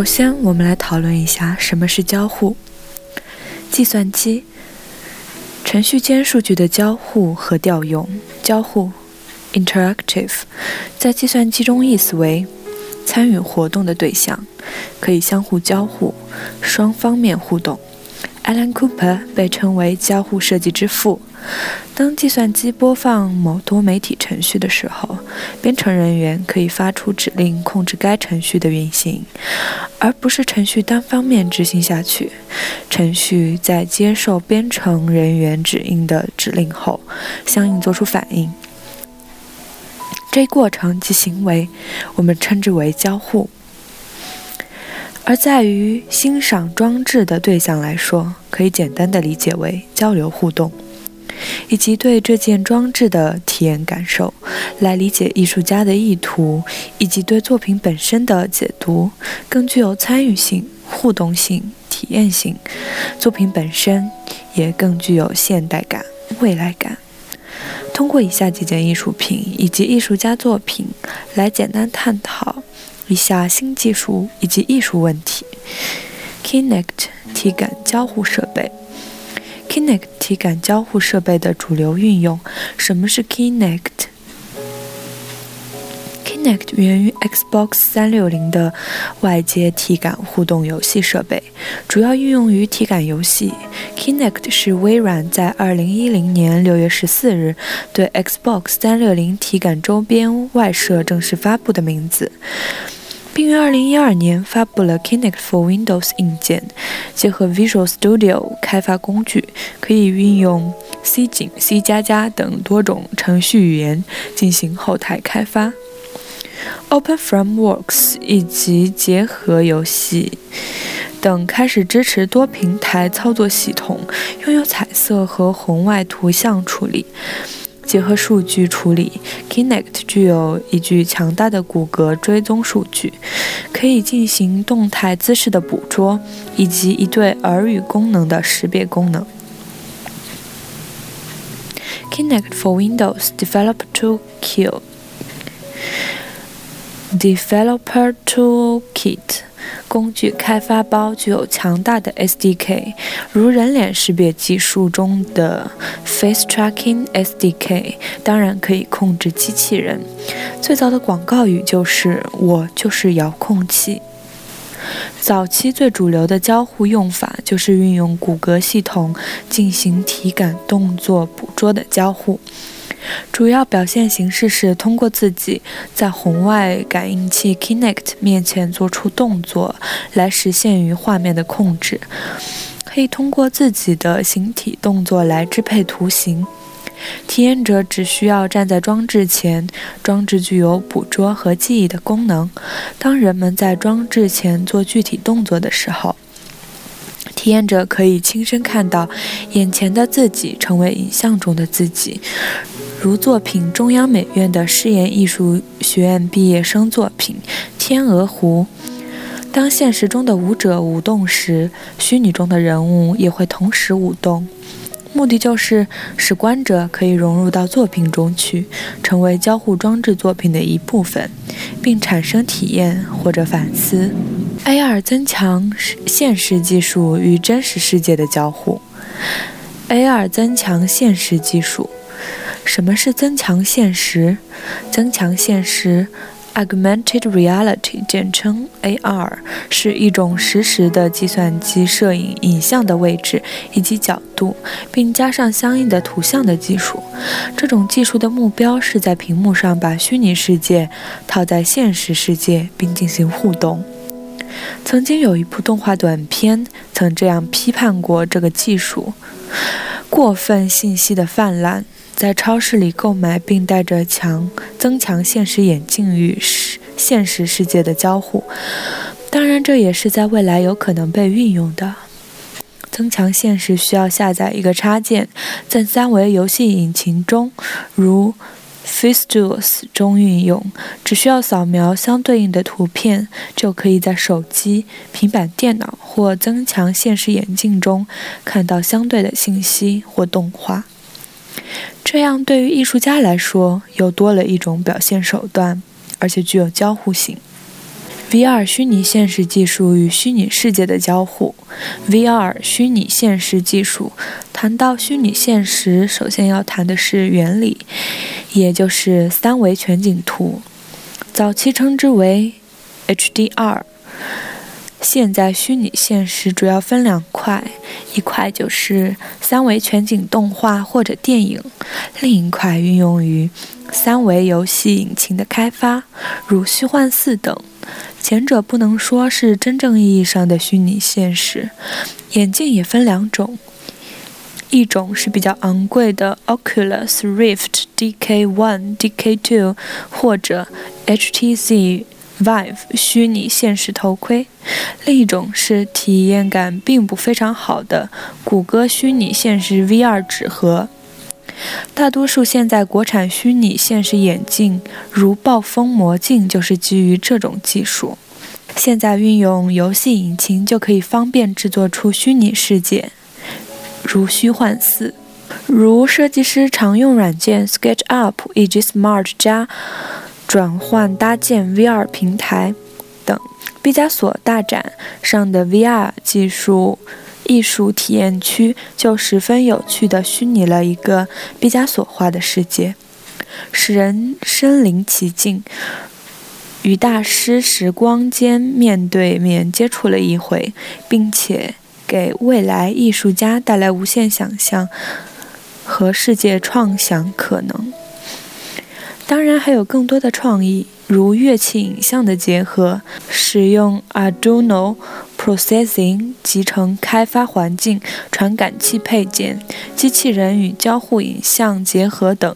首先，我们来讨论一下什么是交互。计算机程序间数据的交互和调用。交互 （interactive） 在计算机中意思为参与活动的对象，可以相互交互，双方面互动。Alan Cooper 被称为交互设计之父。当计算机播放某多媒体程序的时候，编程人员可以发出指令控制该程序的运行，而不是程序单方面执行下去。程序在接受编程人员指令的指令后，相应做出反应。这一过程及行为，我们称之为交互。而在于欣赏装置的对象来说，可以简单的理解为交流互动。以及对这件装置的体验感受，来理解艺术家的意图，以及对作品本身的解读，更具有参与性、互动性、体验性。作品本身也更具有现代感、未来感。通过以下几件艺术品以及艺术家作品，来简单探讨一下新技术以及艺术问题。Kinect 体感交互设备。Kinect 体感交互设备的主流运用。什么是 Kinect？Kinect 源于 Xbox 360的外接体感互动游戏设备，主要运用于体感游戏。Kinect 是微软在2010年6月14日对 Xbox 360体感周边外设正式发布的名字。并于2012年发布了 Kinect for Windows 硬件，结合 Visual Studio 开发工具，可以运用 C 井、C 加加等多种程序语言进行后台开发。Open Frameworks 以及结合游戏等开始支持多平台操作系统，拥有彩色和红外图像处理。结合数据处理，Kinect 具有一具强大的骨骼追踪数据，可以进行动态姿势的捕捉，以及一对耳语功能的识别功能。Kinect for Windows Developer Toolkit Developer Toolkit 工具开发包具有强大的 SDK，如人脸识别技术中的 Face Tracking SDK，当然可以控制机器人。最早的广告语就是“我就是遥控器”。早期最主流的交互用法就是运用骨骼系统进行体感动作捕捉的交互。主要表现形式是通过自己在红外感应器 Kinect 面前做出动作，来实现于画面的控制。可以通过自己的形体动作来支配图形。体验者只需要站在装置前，装置具有捕捉和记忆的功能。当人们在装置前做具体动作的时候，体验者可以亲身看到眼前的自己成为影像中的自己。如作品中央美院的试验艺术学院毕业生作品《天鹅湖》，当现实中的舞者舞动时，虚拟中的人物也会同时舞动，目的就是使观者可以融入到作品中去，成为交互装置作品的一部分，并产生体验或者反思。AR 增强现实技术与真实世界的交互。AR 增强现实技术。什么是增强现实？增强现实 （Augmented Reality） 简称 AR，是一种实时的计算机摄影影像的位置以及角度，并加上相应的图像的技术。这种技术的目标是在屏幕上把虚拟世界套在现实世界，并进行互动。曾经有一部动画短片曾这样批判过这个技术：过分信息的泛滥。在超市里购买并戴着强增强现实眼镜与现实世界的交互，当然，这也是在未来有可能被运用的。增强现实需要下载一个插件，在三维游戏引擎中，如 FaceJoys 中运用，只需要扫描相对应的图片，就可以在手机、平板电脑或增强现实眼镜中看到相对的信息或动画。这样对于艺术家来说，又多了一种表现手段，而且具有交互性。VR 虚拟现实技术与虚拟世界的交互。VR 虚拟现实技术，谈到虚拟现实，首先要谈的是原理，也就是三维全景图，早期称之为 HDR。现在虚拟现实主要分两块，一块就是三维全景动画或者电影，另一块运用于三维游戏引擎的开发，如虚幻四等。前者不能说是真正意义上的虚拟现实。眼镜也分两种，一种是比较昂贵的 Oculus Rift DK1、DK2 或者 HTC Vive 虚拟现实头盔；另一种是体验感并不非常好的谷歌虚拟现实 VR 纸盒。大多数现在国产虚拟现实眼镜，如暴风魔镜，就是基于这种技术。现在运用游戏引擎就可以方便制作出虚拟世界，如虚幻四，如设计师常用软件 SketchUp 以及 Smart 加转换搭建 VR 平台等。毕加索大展上的 VR 技术。艺术体验区就十分有趣地虚拟了一个毕加索画的世界，使人身临其境，与大师时光间面对面接触了一回，并且给未来艺术家带来无限想象和世界创想可能。当然，还有更多的创意，如乐器影像的结合，使用 Arduino。Processing 集成开发环境、传感器配件、机器人与交互影像结合等。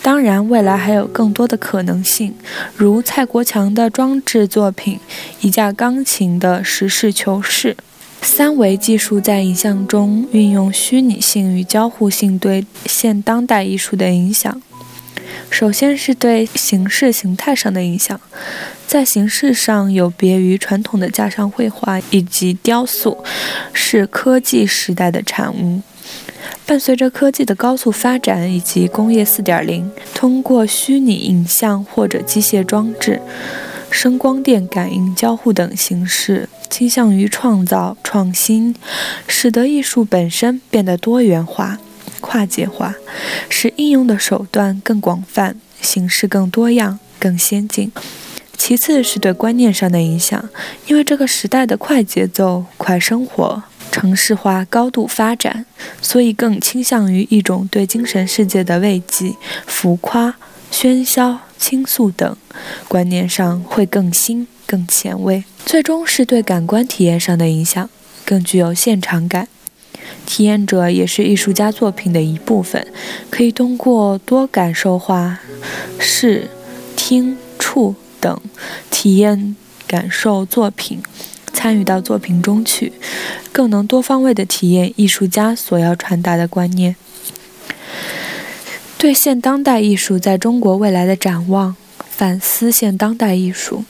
当然，未来还有更多的可能性，如蔡国强的装置作品《一架钢琴的实事求是》。三维技术在影像中运用虚拟性与交互性对现当代艺术的影响。首先是对形式形态上的影响，在形式上有别于传统的架上绘画以及雕塑，是科技时代的产物。伴随着科技的高速发展以及工业4.0，通过虚拟影像或者机械装置、声光电感应交互等形式，倾向于创造创新，使得艺术本身变得多元化。跨界化，使应用的手段更广泛，形式更多样、更先进。其次是对观念上的影响，因为这个时代的快节奏、快生活、城市化高度发展，所以更倾向于一种对精神世界的慰藉。浮夸、喧嚣、倾诉等观念上会更新、更前卫。最终是对感官体验上的影响，更具有现场感。体验者也是艺术家作品的一部分，可以通过多感受化视、听、触等体验感受作品，参与到作品中去，更能多方位的体验艺术家所要传达的观念。对现当代艺术在中国未来的展望，反思现当代艺术。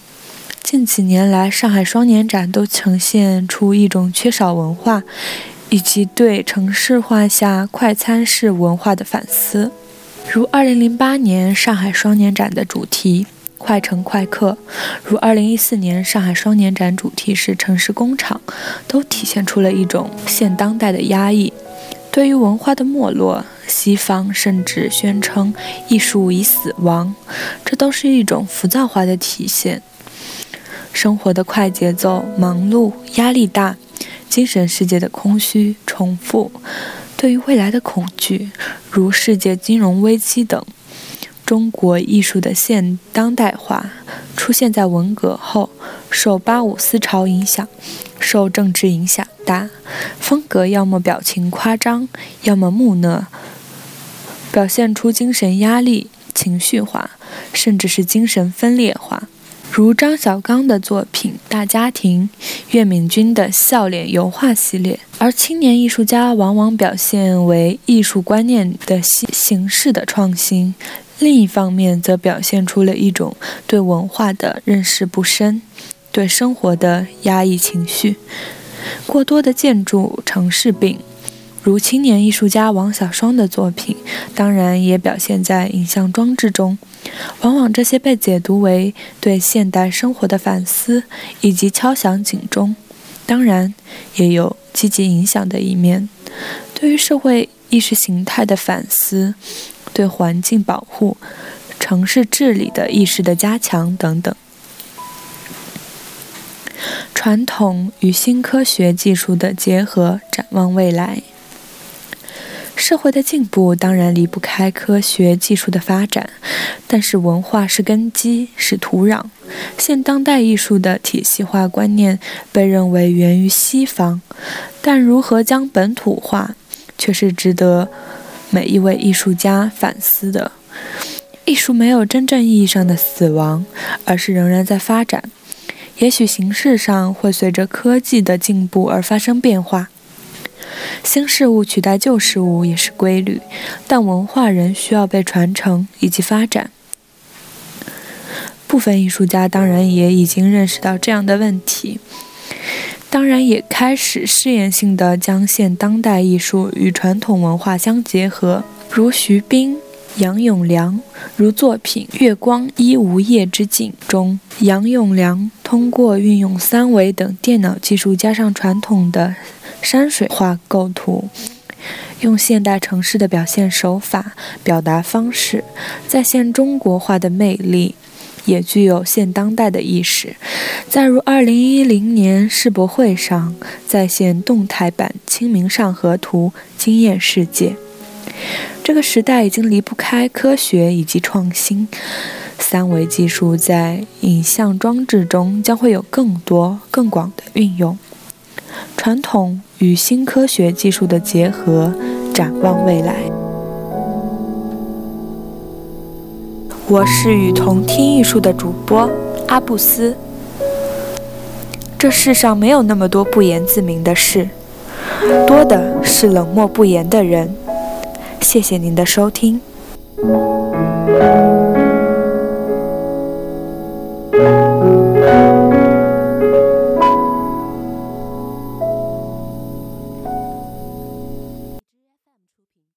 近几年来，上海双年展都呈现出一种缺少文化。以及对城市化下快餐式文化的反思，如2008年上海双年展的主题“快城快客”，如2014年上海双年展主题是“城市工厂”，都体现出了一种现当代的压抑。对于文化的没落，西方甚至宣称艺术已死亡，这都是一种浮躁化的体现。生活的快节奏、忙碌、压力大。精神世界的空虚、重复，对于未来的恐惧，如世界金融危机等。中国艺术的现当代化出现在文革后，受八五思潮影响，受政治影响大，风格要么表情夸张，要么木讷，表现出精神压力、情绪化，甚至是精神分裂化。如张小刚的作品《大家庭》，岳敏君的笑脸油画系列。而青年艺术家往往表现为艺术观念的形形式的创新，另一方面则表现出了一种对文化的认识不深，对生活的压抑情绪。过多的建筑城市病，如青年艺术家王小双的作品，当然也表现在影像装置中。往往这些被解读为对现代生活的反思以及敲响警钟，当然也有。积极影响的一面，对于社会意识形态的反思，对环境保护、城市治理的意识的加强等等。传统与新科学技术的结合，展望未来。社会的进步当然离不开科学技术的发展，但是文化是根基，是土壤。现当代艺术的体系化观念被认为源于西方，但如何将本土化，却是值得每一位艺术家反思的。艺术没有真正意义上的死亡，而是仍然在发展。也许形式上会随着科技的进步而发生变化。新事物取代旧事物也是规律，但文化人需要被传承以及发展。部分艺术家当然也已经认识到这样的问题，当然也开始试验性的将现当代艺术与传统文化相结合，如徐冰、杨永良，如作品《月光依无夜之境》中，杨永良通过运用三维等电脑技术，加上传统的。山水画构图，用现代城市的表现手法、表达方式，再现中国画的魅力，也具有现当代的意识。再如2010年世博会上再现动态版《清明上河图》，惊艳世界。这个时代已经离不开科学以及创新，三维技术在影像装置中将会有更多、更广的运用。传统与新科学技术的结合，展望未来。我是与同听艺术的主播阿布斯。这世上没有那么多不言自明的事，多的是冷漠不言的人。谢谢您的收听。